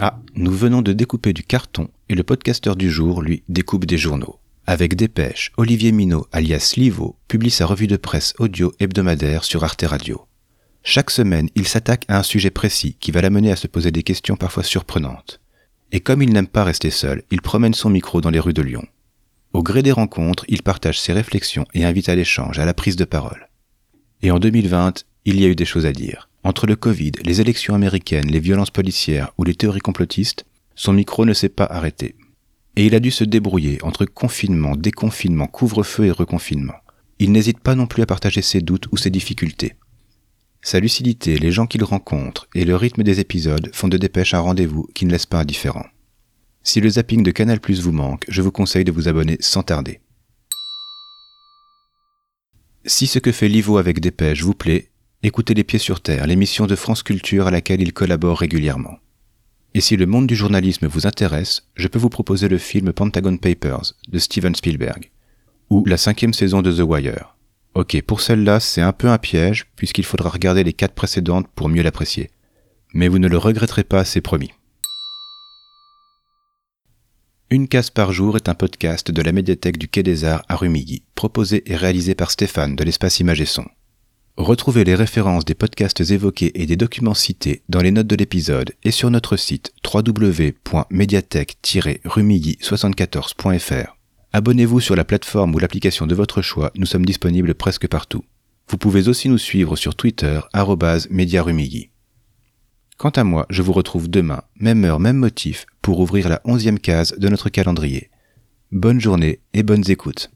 Ah, nous venons de découper du carton et le podcasteur du jour, lui, découpe des journaux. Avec Dépêche, Olivier Minot, alias Livo, publie sa revue de presse audio hebdomadaire sur Arte Radio. Chaque semaine, il s'attaque à un sujet précis qui va l'amener à se poser des questions parfois surprenantes. Et comme il n'aime pas rester seul, il promène son micro dans les rues de Lyon. Au gré des rencontres, il partage ses réflexions et invite à l'échange, à la prise de parole. Et en 2020, il y a eu des choses à dire. Entre le Covid, les élections américaines, les violences policières ou les théories complotistes, son micro ne s'est pas arrêté. Et il a dû se débrouiller entre confinement, déconfinement, couvre-feu et reconfinement. Il n'hésite pas non plus à partager ses doutes ou ses difficultés. Sa lucidité, les gens qu'il rencontre et le rythme des épisodes font de dépêche un rendez-vous qui ne laisse pas indifférent. Si le zapping de Canal Plus vous manque, je vous conseille de vous abonner sans tarder. Si ce que fait Livo avec Dépêche vous plaît, Écoutez Les Pieds sur Terre, l'émission de France Culture à laquelle il collabore régulièrement. Et si le monde du journalisme vous intéresse, je peux vous proposer le film Pentagon Papers de Steven Spielberg, ou la cinquième saison de The Wire. Ok, pour celle-là, c'est un peu un piège, puisqu'il faudra regarder les quatre précédentes pour mieux l'apprécier. Mais vous ne le regretterez pas, c'est promis. Une case par jour est un podcast de la médiathèque du Quai des Arts à Rumilly, proposé et réalisé par Stéphane de l'espace Image. Retrouvez les références des podcasts évoqués et des documents cités dans les notes de l'épisode et sur notre site www.mediathèque-rumilly74.fr. Abonnez-vous sur la plateforme ou l'application de votre choix, nous sommes disponibles presque partout. Vous pouvez aussi nous suivre sur Twitter, @mediarumilly. Quant à moi, je vous retrouve demain, même heure, même motif, pour ouvrir la onzième case de notre calendrier. Bonne journée et bonnes écoutes.